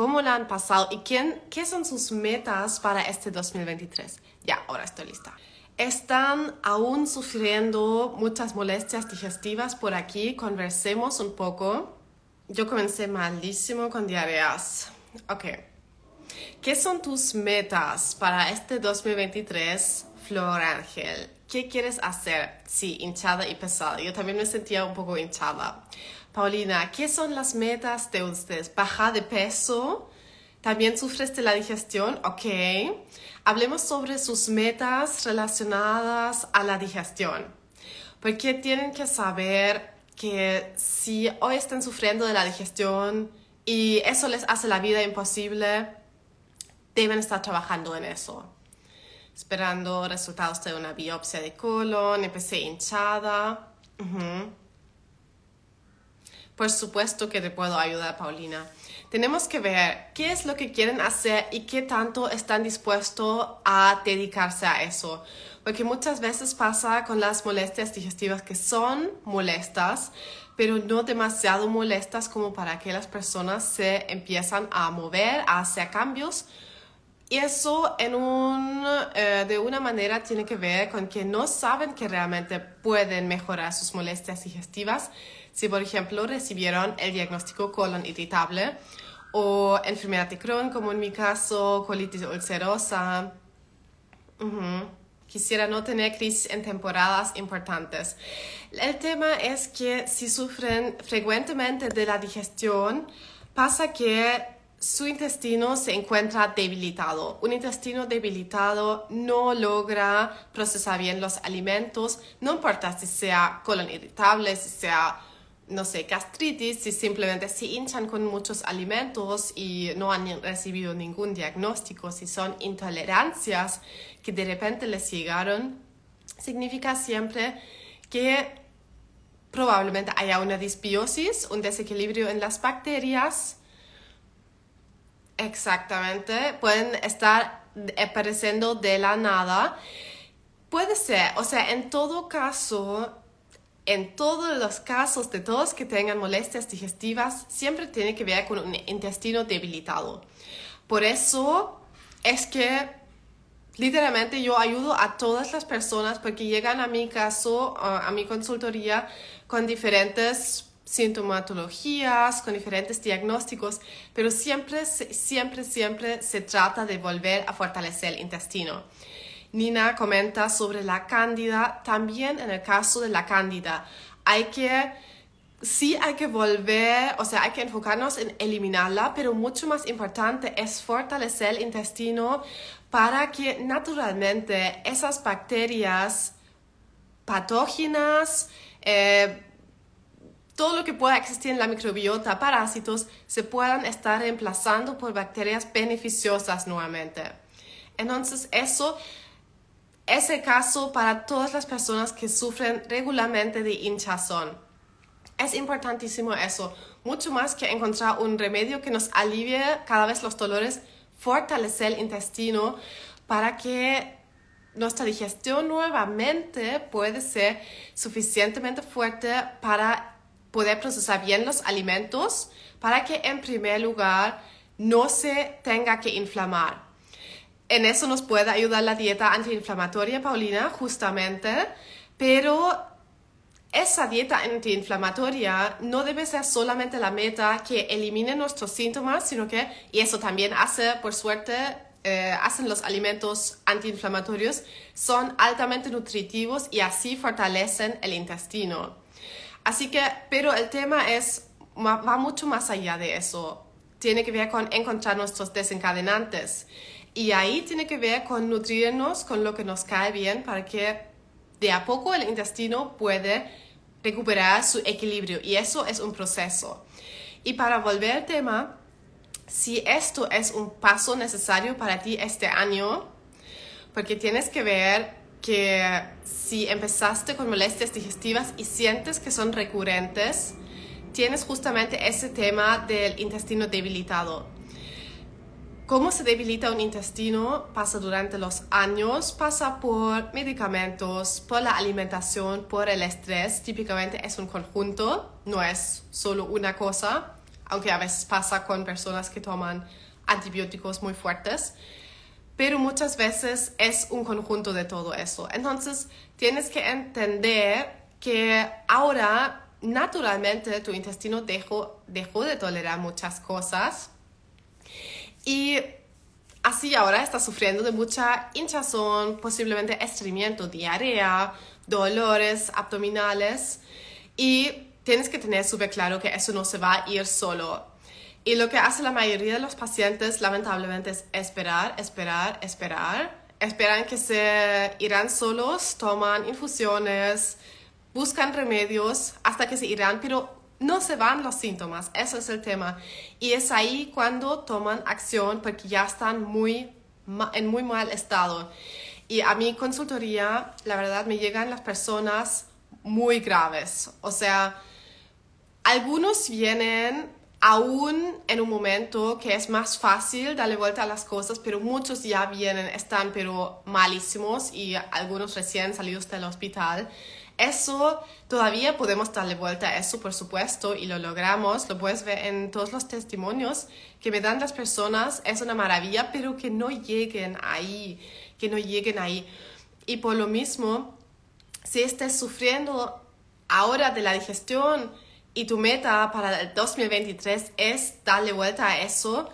cómo la han pasado y quién, qué son sus metas para este 2023. Ya, ahora estoy lista. Están aún sufriendo muchas molestias digestivas por aquí. Conversemos un poco. Yo comencé malísimo con diarreas. Ok. ¿Qué son tus metas para este 2023, Flor Ángel? ¿Qué quieres hacer? Sí, hinchada y pesada. Yo también me sentía un poco hinchada. Paulina, ¿qué son las metas de ustedes? ¿Baja de peso? ¿También sufres de la digestión? Ok. Hablemos sobre sus metas relacionadas a la digestión. Porque tienen que saber que si hoy están sufriendo de la digestión y eso les hace la vida imposible, deben estar trabajando en eso. Esperando resultados de una biopsia de colon, empecé hinchada. Por supuesto que te puedo ayudar, Paulina. Tenemos que ver qué es lo que quieren hacer y qué tanto están dispuestos a dedicarse a eso. Porque muchas veces pasa con las molestias digestivas que son molestas, pero no demasiado molestas como para que las personas se empiezan a mover, a hacer cambios. Y eso eh, de una manera tiene que ver con que no saben que realmente pueden mejorar sus molestias digestivas si, por ejemplo, recibieron el diagnóstico colon irritable o enfermedad de Crohn, como en mi caso, colitis ulcerosa. Quisiera no tener crisis en temporadas importantes. El tema es que si sufren frecuentemente de la digestión, pasa que su intestino se encuentra debilitado. Un intestino debilitado no logra procesar bien los alimentos, no importa si sea colon irritable, si sea no sé, gastritis, si simplemente se hinchan con muchos alimentos y no han recibido ningún diagnóstico, si son intolerancias que de repente les llegaron, significa siempre que probablemente haya una disbiosis, un desequilibrio en las bacterias. Exactamente, pueden estar apareciendo de la nada. Puede ser, o sea, en todo caso, en todos los casos de todos que tengan molestias digestivas, siempre tiene que ver con un intestino debilitado. Por eso es que literalmente yo ayudo a todas las personas porque llegan a mi caso, a mi consultoría, con diferentes sintomatologías, con diferentes diagnósticos, pero siempre, siempre, siempre se trata de volver a fortalecer el intestino. Nina comenta sobre la cándida, también en el caso de la cándida, hay que, sí hay que volver, o sea, hay que enfocarnos en eliminarla, pero mucho más importante es fortalecer el intestino para que naturalmente esas bacterias patógenas, eh, todo lo que pueda existir en la microbiota, parásitos, se puedan estar reemplazando por bacterias beneficiosas nuevamente. Entonces, eso es el caso para todas las personas que sufren regularmente de hinchazón. Es importantísimo eso, mucho más que encontrar un remedio que nos alivie cada vez los dolores, fortalecer el intestino para que nuestra digestión nuevamente puede ser suficientemente fuerte para poder procesar bien los alimentos, para que en primer lugar no se tenga que inflamar en eso nos puede ayudar la dieta antiinflamatoria, Paulina, justamente, pero esa dieta antiinflamatoria no debe ser solamente la meta que elimine nuestros síntomas, sino que, y eso también hace, por suerte, eh, hacen los alimentos antiinflamatorios, son altamente nutritivos y así fortalecen el intestino. Así que, pero el tema es, va mucho más allá de eso. Tiene que ver con encontrar nuestros desencadenantes. Y ahí tiene que ver con nutrirnos con lo que nos cae bien para que de a poco el intestino puede recuperar su equilibrio. Y eso es un proceso. Y para volver al tema, si esto es un paso necesario para ti este año, porque tienes que ver que si empezaste con molestias digestivas y sientes que son recurrentes, tienes justamente ese tema del intestino debilitado cómo se debilita un intestino pasa durante los años, pasa por medicamentos, por la alimentación, por el estrés. Típicamente es un conjunto, no es solo una cosa. aunque a veces pasa con personas que toman antibióticos muy fuertes, pero muchas veces es un conjunto de todo eso. Entonces, tienes que entender que ahora naturalmente tu intestino dejó, dejó de tolerar muchas cosas y así ahora estás sufriendo de mucha hinchazón, posiblemente estreñimiento, diarrea, dolores abdominales y tienes que tener súper claro que eso no se va a ir solo. Y lo que hace la mayoría de los pacientes, lamentablemente, es esperar, esperar, esperar. Esperan que se irán solos, toman infusiones, buscan remedios hasta que se irán, pero no se van los síntomas. Eso es el tema. Y es ahí cuando toman acción porque ya están muy, en muy mal estado. Y a mi consultoría, la verdad, me llegan las personas muy graves. O sea, algunos vienen aún en un momento que es más fácil darle vuelta a las cosas, pero muchos ya vienen, están pero malísimos y algunos recién salidos del hospital. Eso todavía podemos darle vuelta a eso, por supuesto, y lo logramos. Lo puedes ver en todos los testimonios que me dan las personas. Es una maravilla, pero que no lleguen ahí, que no lleguen ahí. Y por lo mismo, si estés sufriendo ahora de la digestión, y tu meta para el 2023 es darle vuelta a eso,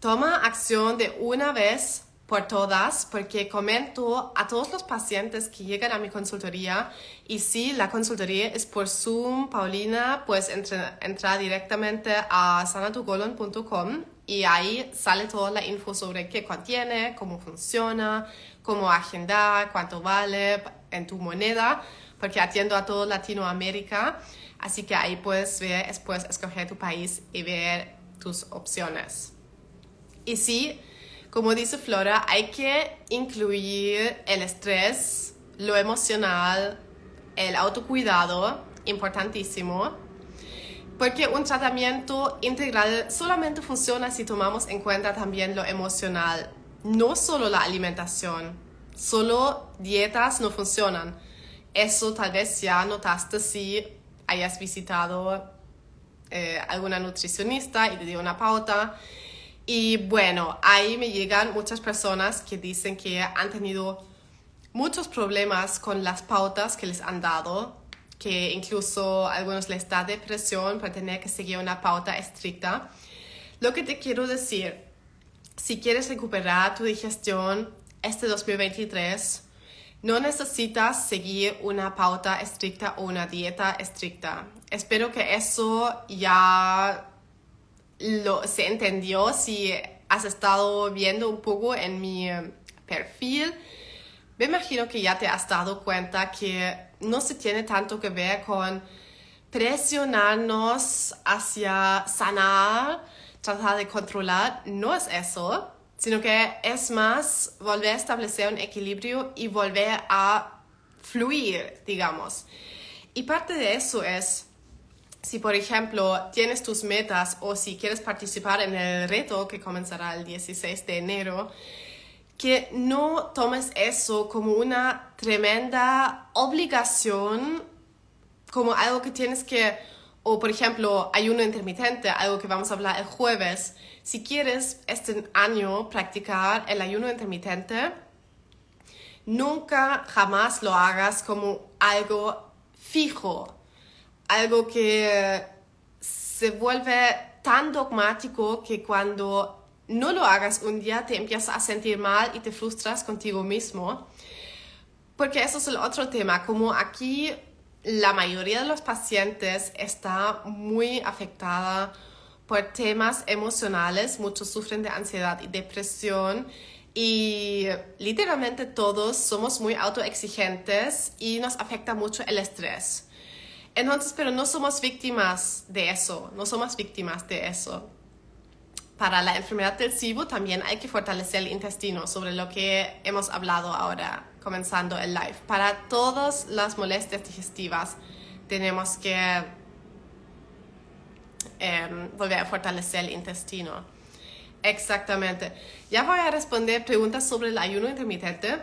toma acción de una vez por todas, porque comento a todos los pacientes que llegan a mi consultoría y si la consultoría es por Zoom, Paulina, pues entra, entra directamente a sanatugolon.com y ahí sale toda la info sobre qué contiene, cómo funciona, cómo agendar, cuánto vale en tu moneda, porque atiendo a toda Latinoamérica. Así que ahí puedes ver, después escoger tu país y ver tus opciones. Y sí, como dice Flora, hay que incluir el estrés, lo emocional, el autocuidado, importantísimo, porque un tratamiento integral solamente funciona si tomamos en cuenta también lo emocional, no solo la alimentación. Solo dietas no funcionan. Eso tal vez ya notaste si hayas visitado eh, alguna nutricionista y te dio una pauta. Y bueno, ahí me llegan muchas personas que dicen que han tenido muchos problemas con las pautas que les han dado, que incluso a algunos les da depresión por tener que seguir una pauta estricta. Lo que te quiero decir, si quieres recuperar tu digestión este 2023, no necesitas seguir una pauta estricta o una dieta estricta. Espero que eso ya lo, se entendió si has estado viendo un poco en mi eh, perfil. Me imagino que ya te has dado cuenta que no se tiene tanto que ver con presionarnos hacia sanar, tratar de controlar. No es eso sino que es más volver a establecer un equilibrio y volver a fluir, digamos. Y parte de eso es, si por ejemplo tienes tus metas o si quieres participar en el reto que comenzará el 16 de enero, que no tomes eso como una tremenda obligación, como algo que tienes que, o por ejemplo, ayuno intermitente, algo que vamos a hablar el jueves, si quieres este año practicar el ayuno intermitente, nunca jamás lo hagas como algo fijo, algo que se vuelve tan dogmático que cuando no lo hagas un día te empiezas a sentir mal y te frustras contigo mismo. Porque eso es el otro tema, como aquí la mayoría de los pacientes está muy afectada por temas emocionales, muchos sufren de ansiedad y depresión y literalmente todos somos muy autoexigentes y nos afecta mucho el estrés. Entonces, pero no somos víctimas de eso, no somos víctimas de eso. Para la enfermedad del SIBO también hay que fortalecer el intestino, sobre lo que hemos hablado ahora, comenzando el live. Para todas las molestias digestivas tenemos que Em, volver a fortalecer el intestino. Exactamente. Ya voy a responder preguntas sobre el ayuno intermitente.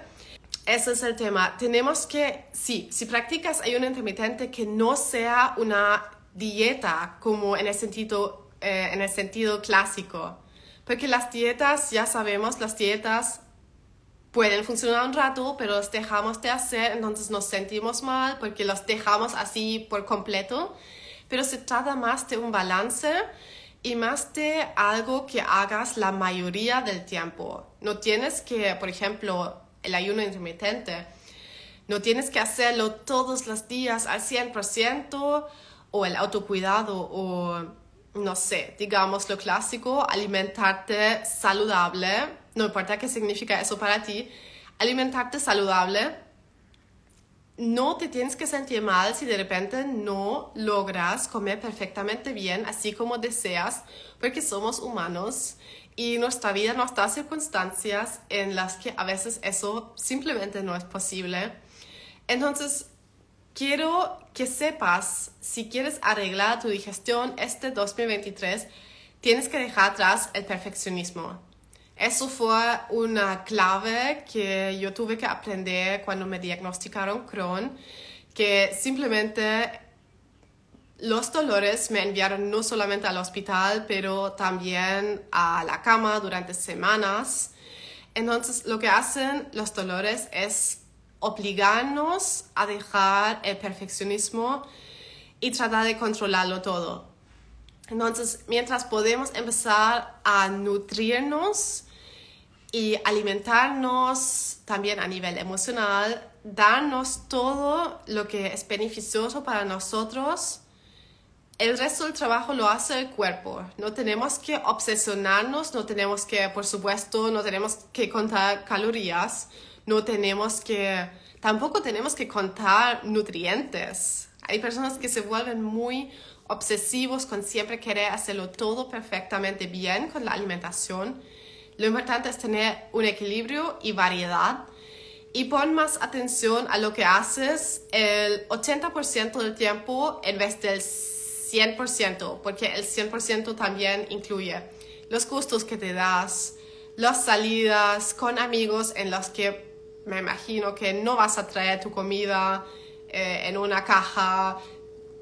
Ese es el tema. Tenemos que, sí, si practicas ayuno intermitente, que no sea una dieta como en el sentido eh, en el sentido clásico. Porque las dietas, ya sabemos, las dietas pueden funcionar un rato, pero los dejamos de hacer, entonces nos sentimos mal porque los dejamos así por completo. Pero se trata más de un balance y más de algo que hagas la mayoría del tiempo. No tienes que, por ejemplo, el ayuno intermitente, no tienes que hacerlo todos los días al 100% o el autocuidado o, no sé, digamos lo clásico, alimentarte saludable, no importa qué significa eso para ti, alimentarte saludable. No te tienes que sentir mal si de repente no logras comer perfectamente bien, así como deseas, porque somos humanos y nuestra vida nos da circunstancias en las que a veces eso simplemente no es posible. Entonces, quiero que sepas, si quieres arreglar tu digestión este 2023, tienes que dejar atrás el perfeccionismo. Eso fue una clave que yo tuve que aprender cuando me diagnosticaron Crohn, que simplemente los dolores me enviaron no solamente al hospital, pero también a la cama durante semanas. Entonces, lo que hacen los dolores es obligarnos a dejar el perfeccionismo y tratar de controlarlo todo. Entonces, mientras podemos empezar a nutrirnos y alimentarnos también a nivel emocional, darnos todo lo que es beneficioso para nosotros, el resto del trabajo lo hace el cuerpo. No tenemos que obsesionarnos, no tenemos que, por supuesto, no tenemos que contar calorías, no tenemos que, tampoco tenemos que contar nutrientes. Hay personas que se vuelven muy obsesivos con siempre querer hacerlo todo perfectamente bien con la alimentación. Lo importante es tener un equilibrio y variedad y pon más atención a lo que haces el 80% del tiempo en vez del 100%, porque el 100% también incluye los gustos que te das, las salidas con amigos en las que me imagino que no vas a traer tu comida eh, en una caja,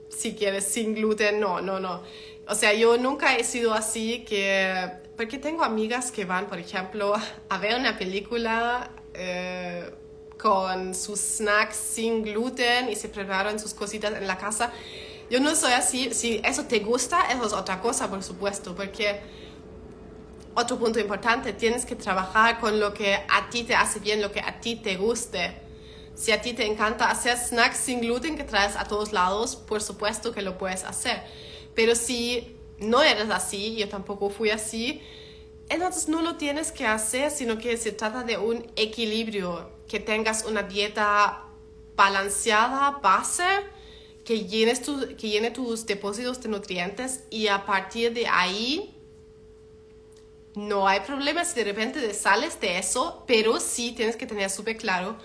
si quieres, sin gluten, no, no, no. O sea, yo nunca he sido así que, porque tengo amigas que van, por ejemplo, a ver una película eh, con sus snacks sin gluten y se preparan sus cositas en la casa yo no soy así. Si eso te gusta, eso es otra cosa, por supuesto, porque otro punto importante, tienes que trabajar con lo que a ti te hace bien, lo que a ti te guste. Si a ti te encanta hacer snacks sin gluten que traes a todos lados, por supuesto que lo puedes hacer. Pero si no eres así, yo tampoco fui así, entonces no lo tienes que hacer, sino que se trata de un equilibrio, que tengas una dieta balanceada, base, que, llenes que llene tus depósitos de nutrientes y a partir de ahí no hay problema si de repente sales de eso, pero sí tienes que tener súper claro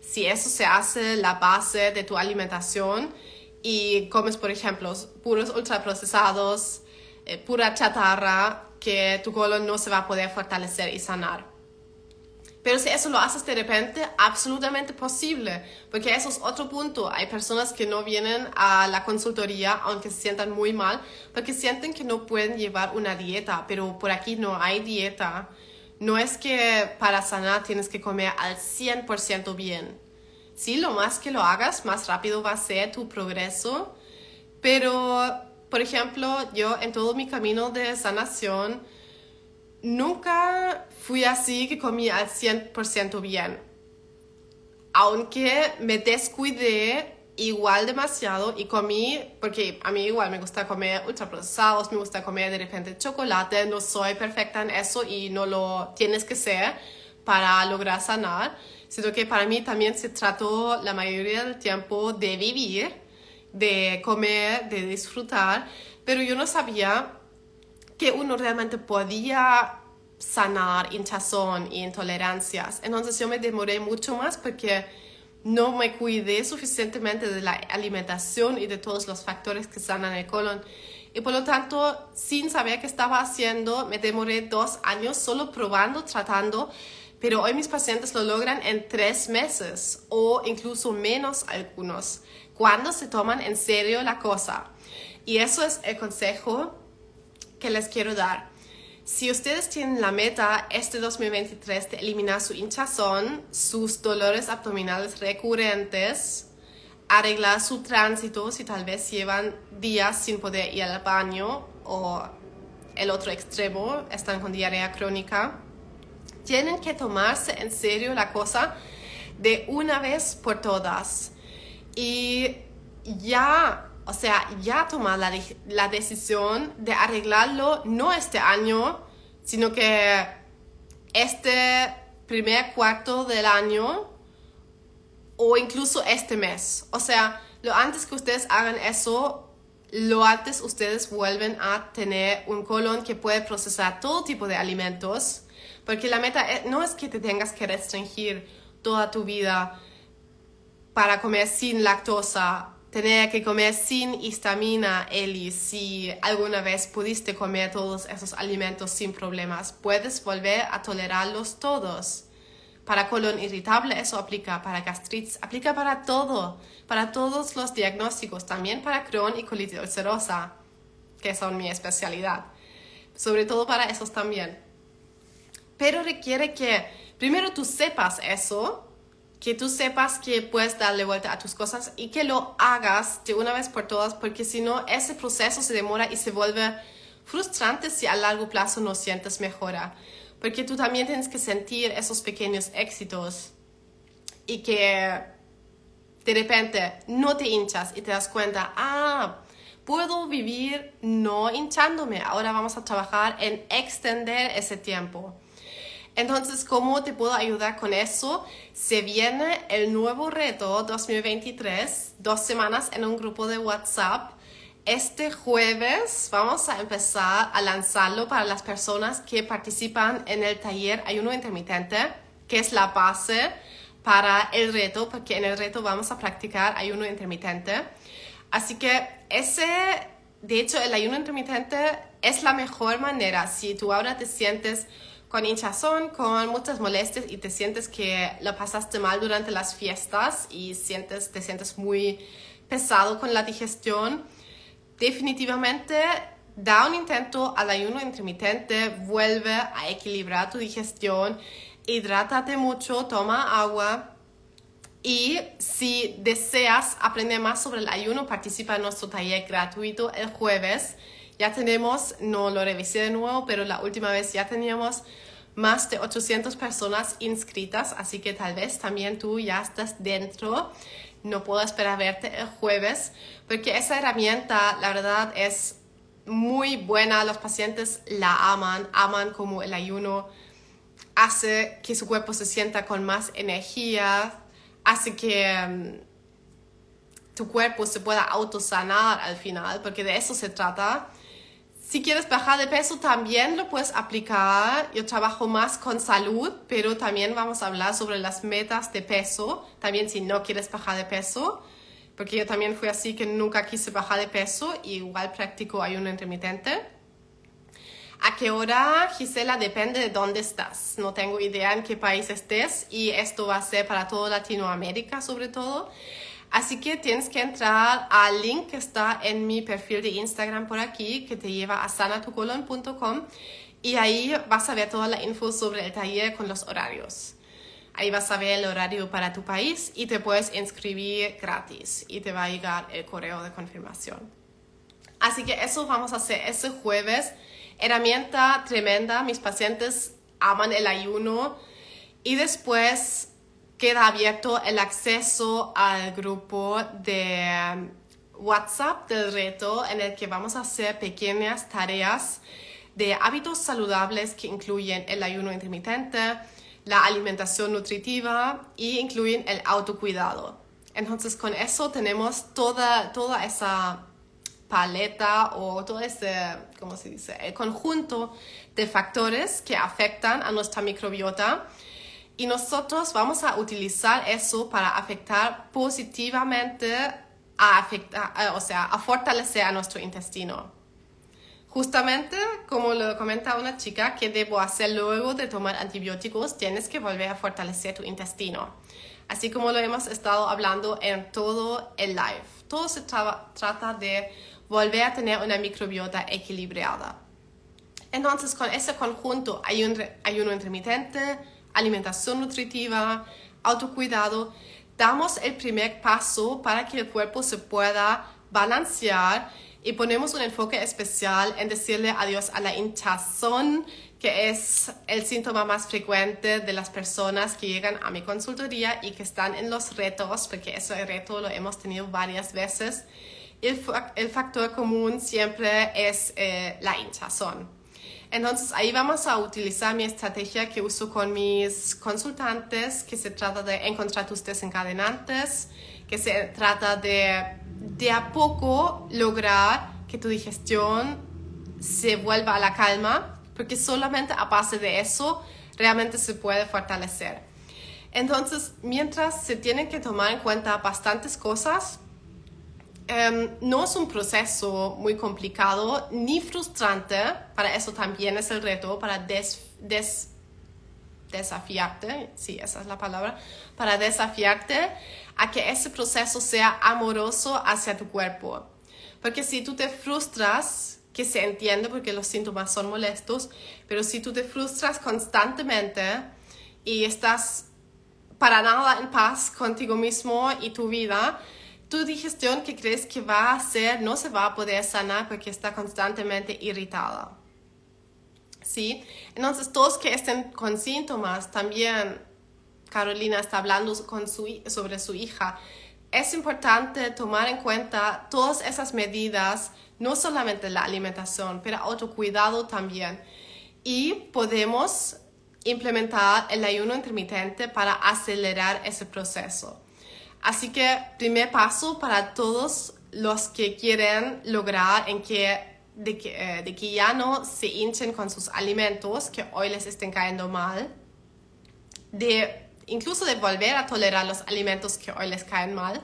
si eso se hace la base de tu alimentación y comes, por ejemplo, puros ultraprocesados, eh, pura chatarra, que tu colon no se va a poder fortalecer y sanar. Pero si eso lo haces de repente, absolutamente posible, porque eso es otro punto. Hay personas que no vienen a la consultoría aunque se sientan muy mal, porque sienten que no pueden llevar una dieta, pero por aquí no hay dieta. No es que para sanar tienes que comer al 100% bien. Sí, lo más que lo hagas, más rápido va a ser tu progreso. Pero, por ejemplo, yo en todo mi camino de sanación, nunca fui así que comí al 100% bien. Aunque me descuidé igual demasiado y comí, porque a mí igual me gusta comer ultraprocesados, me gusta comer de repente chocolate, no soy perfecta en eso y no lo tienes que ser para lograr sanar, sino que para mí también se trató la mayoría del tiempo de vivir, de comer, de disfrutar, pero yo no sabía que uno realmente podía sanar hinchazón y intolerancias. Entonces yo me demoré mucho más porque no me cuidé suficientemente de la alimentación y de todos los factores que sanan el colon. Y por lo tanto, sin saber qué estaba haciendo, me demoré dos años solo probando, tratando. Pero hoy mis pacientes lo logran en tres meses o incluso menos algunos, cuando se toman en serio la cosa. Y eso es el consejo que les quiero dar. Si ustedes tienen la meta este 2023 de eliminar su hinchazón, sus dolores abdominales recurrentes, arreglar su tránsito si tal vez llevan días sin poder ir al baño o el otro extremo, están con diarrea crónica, tienen que tomarse en serio la cosa de una vez por todas. Y ya, o sea, ya tomar la, la decisión de arreglarlo no este año, sino que este primer cuarto del año o incluso este mes. O sea, lo antes que ustedes hagan eso, lo antes ustedes vuelven a tener un colon que puede procesar todo tipo de alimentos, porque la meta no es que te tengas que restringir toda tu vida para comer sin lactosa, tener que comer sin histamina, Eli, si alguna vez pudiste comer todos esos alimentos sin problemas, puedes volver a tolerarlos todos. Para colon irritable eso aplica, para gastritis aplica para todo, para todos los diagnósticos, también para Crohn y colitis ulcerosa, que son mi especialidad. Sobre todo para esos también. Pero requiere que primero tú sepas eso, que tú sepas que puedes darle vuelta a tus cosas y que lo hagas de una vez por todas, porque si no, ese proceso se demora y se vuelve frustrante si a largo plazo no sientes mejora porque tú también tienes que sentir esos pequeños éxitos y que de repente no te hinchas y te das cuenta, ah, puedo vivir no hinchándome, ahora vamos a trabajar en extender ese tiempo. Entonces, ¿cómo te puedo ayudar con eso? Se viene el nuevo reto 2023, dos semanas en un grupo de WhatsApp este jueves vamos a empezar a lanzarlo para las personas que participan en el taller Ayuno Intermitente, que es la base para el reto, porque en el reto vamos a practicar ayuno intermitente. Así que ese, de hecho, el ayuno intermitente es la mejor manera. Si tú ahora te sientes con hinchazón, con muchas molestias y te sientes que lo pasaste mal durante las fiestas y sientes, te sientes muy pesado con la digestión, definitivamente da un intento al ayuno intermitente, vuelve a equilibrar tu digestión, hidrátate mucho, toma agua. Y si deseas aprender más sobre el ayuno, participa en nuestro taller gratuito el jueves. Ya tenemos, no lo revisé de nuevo, pero la última vez ya teníamos más de 800 personas inscritas, así que tal vez también tú ya estás dentro no puedo esperar verte el jueves, porque esa herramienta, la verdad, es muy buena. Los pacientes la aman, aman como el ayuno hace que su cuerpo se sienta con más energía, hace que mm, tu cuerpo se pueda autosanar al final, porque de eso se trata. Si quieres bajar de peso, también lo puedes aplicar. Yo trabajo más con salud, pero también vamos a hablar sobre las metas de peso. También si no quieres bajar de peso, porque yo también fui así que nunca quise bajar de peso, igual practico ayuno intermitente. ¿A qué hora, Gisela? Depende de dónde estás. No tengo idea en qué país estés y esto va a ser para toda Latinoamérica sobre todo. Así que tienes que entrar al link que está en mi perfil de Instagram por aquí, que te lleva a sanatucolon.com y ahí vas a ver toda la info sobre el taller con los horarios. Ahí vas a ver el horario para tu país y te puedes inscribir gratis y te va a llegar el correo de confirmación. Así que eso vamos a hacer ese jueves. Herramienta tremenda, mis pacientes aman el ayuno y después queda abierto el acceso al grupo de WhatsApp del reto en el que vamos a hacer pequeñas tareas de hábitos saludables que incluyen el ayuno intermitente, la alimentación nutritiva y incluyen el autocuidado. Entonces con eso tenemos toda, toda esa paleta o todo ese, ¿cómo se dice? El conjunto de factores que afectan a nuestra microbiota y nosotros vamos a utilizar eso para afectar positivamente, a afectar, o sea, a fortalecer a nuestro intestino. Justamente, como lo comenta una chica, que debo hacer luego de tomar antibióticos, tienes que volver a fortalecer tu intestino. Así como lo hemos estado hablando en todo el live. Todo se trata de volver a tener una microbiota equilibrada. Entonces, con ese conjunto, ayuno, ayuno intermitente, alimentación nutritiva, autocuidado, damos el primer paso para que el cuerpo se pueda balancear y ponemos un enfoque especial en decirle adiós a la hinchazón, que es el síntoma más frecuente de las personas que llegan a mi consultoría y que están en los retos, porque ese reto lo hemos tenido varias veces. El, factor común siempre es eh, la hinchazón. Entonces ahí vamos a utilizar mi estrategia que uso con mis consultantes, que se trata de encontrar tus desencadenantes, que se trata de de a poco lograr que tu digestión se vuelva a la calma, porque solamente a base de eso realmente se puede fortalecer. Entonces, mientras se tienen que tomar en cuenta bastantes cosas, em, no es un proceso muy complicado ni frustrante, para eso también es el reto, para des, desafiarte, sí, esa es la palabra, para desafiarte a que ese proceso sea amoroso hacia tu cuerpo. Porque si tú te frustras, que se entiende porque los síntomas son molestos, pero si tú te frustras constantemente y estás para nada en paz contigo mismo y tu vida, tu digestión que crees que va a ser no se va a poder sanar porque está constantemente irritada. ¿sí? Entonces, todos que estén con síntomas, también Carolina está hablando con su, sobre su hija, es importante tomar en cuenta todas esas medidas, no solamente la alimentación, pero autocuidado también. Y podemos implementar el ayuno intermitente para acelerar ese proceso. Así que primer paso para todos los que quieren lograr en que de que, eh, de que ya no se hinchen con sus alimentos que hoy les estén cayendo mal, de incluso de volver a tolerar los alimentos que hoy les caen mal.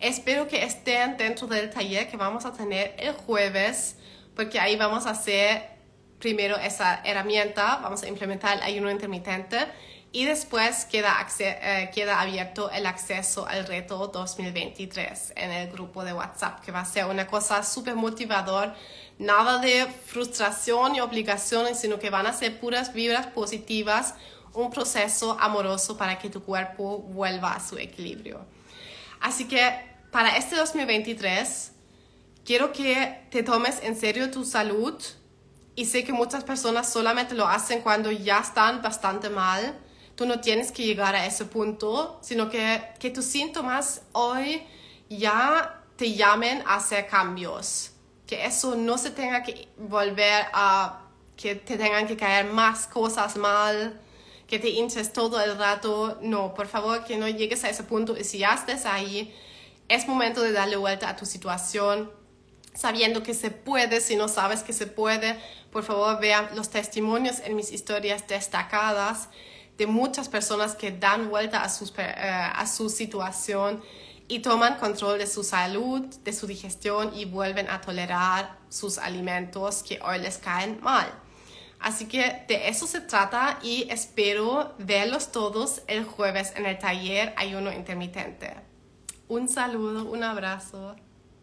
Espero que estén dentro del taller que vamos a tener el jueves, porque ahí vamos a hacer primero esa herramienta, vamos a implementar el ayuno intermitente y después queda, eh, queda abierto el acceso al reto 2023 en el grupo de WhatsApp, que va a ser una cosa súper motivador nada de frustración y obligaciones, sino que van a ser puras vibras positivas, un proceso amoroso para que tu cuerpo vuelva a su equilibrio. Así que para este 2023, quiero que te tomes en serio tu salud y sé que muchas personas solamente lo hacen cuando ya están bastante mal. Tú no tienes que llegar a ese punto, sino que, que tus síntomas hoy ya te llamen a hacer cambios que eso no se tenga que volver a que te tengan que caer más cosas mal, que te hinches todo el rato. No, por favor, que no llegues a ese punto. Y si ya estés ahí, es momento de darle vuelta a tu situación, sabiendo que se puede. Si no sabes que se puede, por favor, vea los testimonios en mis historias destacadas de muchas personas que dan vuelta a, sus, eh, a su situación y toman control de su salud, de su digestión y vuelven a tolerar sus alimentos que hoy les caen mal. Así que de eso se trata y espero verlos todos el jueves en el taller Ayuno Intermitente. Un saludo, un abrazo.